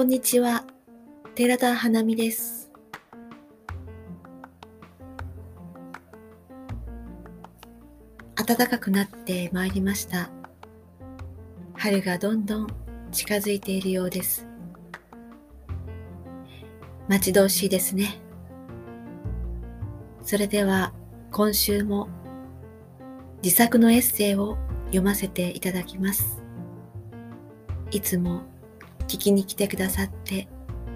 こんにちは、寺田花美です。暖かくなってまいりました。春がどんどん近づいているようです。待ち遠しいですね。それでは今週も自作のエッセイを読ませていただきます。いつも聞きに来てくださって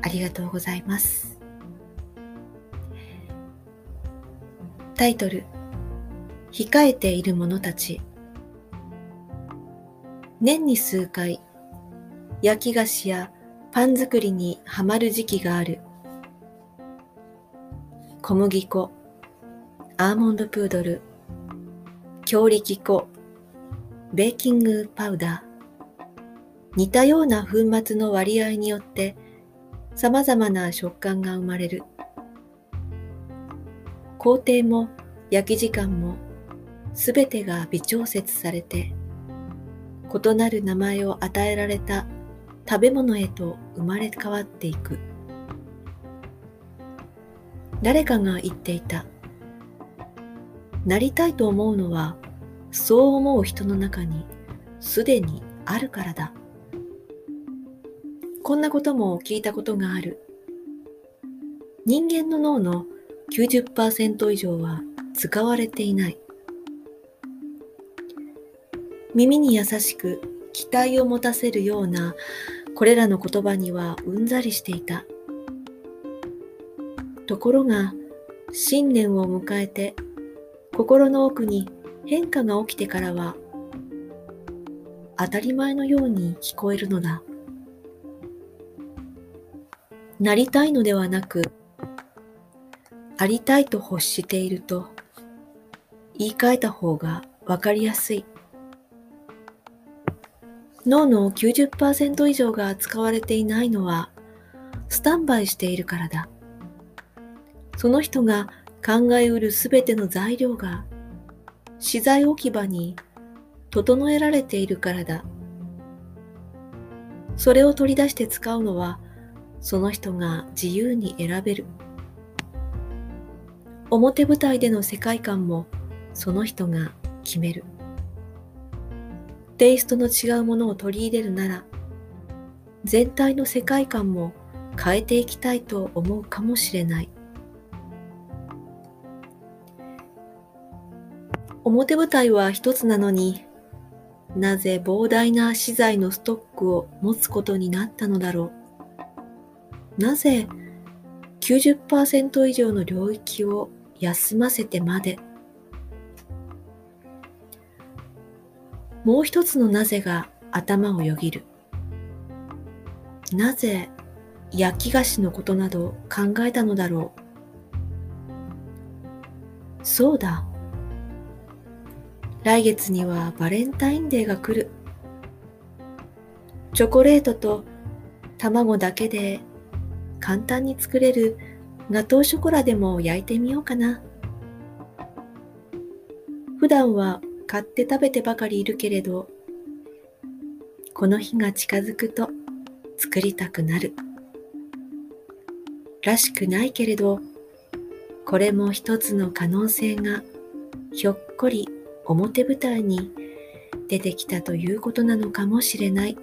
ありがとうございます。タイトル、控えている者たち。年に数回、焼き菓子やパン作りにはまる時期がある。小麦粉、アーモンドプードル、強力粉、ベーキングパウダー、似たような粉末の割合によって様々な食感が生まれる。工程も焼き時間もすべてが微調節されて異なる名前を与えられた食べ物へと生まれ変わっていく。誰かが言っていた。なりたいと思うのはそう思う人の中にすでにあるからだ。こんなことも聞いたことがある。人間の脳の90%以上は使われていない。耳に優しく期待を持たせるようなこれらの言葉にはうんざりしていた。ところが新年を迎えて心の奥に変化が起きてからは当たり前のように聞こえるのだ。なりたいのではなく、ありたいと欲していると言い換えた方がわかりやすい。脳の90%以上が使われていないのはスタンバイしているからだ。その人が考えうるすべての材料が資材置き場に整えられているからだ。それを取り出して使うのはその人が自由に選べる。表舞台での世界観もその人が決める。テイストの違うものを取り入れるなら、全体の世界観も変えていきたいと思うかもしれない。表舞台は一つなのになぜ膨大な資材のストックを持つことになったのだろう。なぜ90%以上の領域を休ませてまで？もう一つのなぜが頭をよぎる。なぜ焼き菓子のことなど考えたのだろう？そうだ。来月にはバレンタインデーが来る。チョコレートと卵だけで簡単に作れるガトーショコラでも焼いてみようかな。普段は買って食べてばかりいるけれど、この日が近づくと作りたくなる。らしくないけれど、これも一つの可能性がひょっこり表舞台に出てきたということなのかもしれない。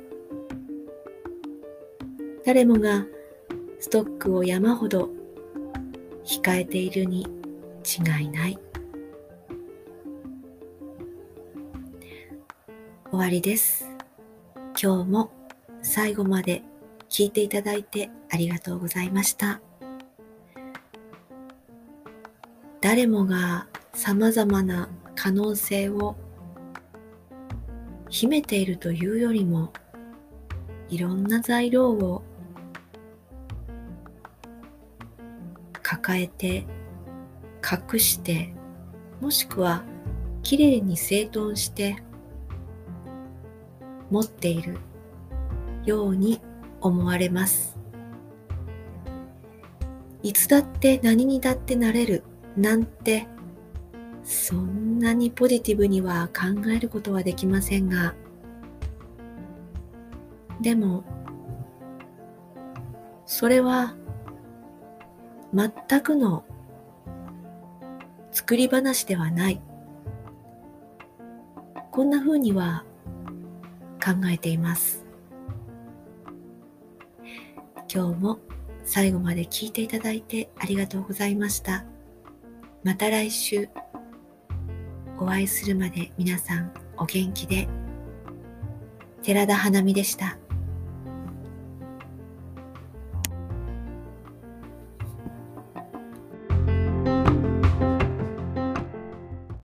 誰もがストックを山ほど控えているに違いない。終わりです。今日も最後まで聞いていただいてありがとうございました。誰もが様々な可能性を秘めているというよりもいろんな材料を抱えて隠してもしくはきれいに整頓して持っているように思われます。いつだって何にだってなれるなんてそんなにポジティブには考えることはできませんが。でもそれは全くの作り話ではない。こんな風には考えています。今日も最後まで聞いていただいてありがとうございました。また来週。お会いするまで皆さんお元気で。寺田花見でした。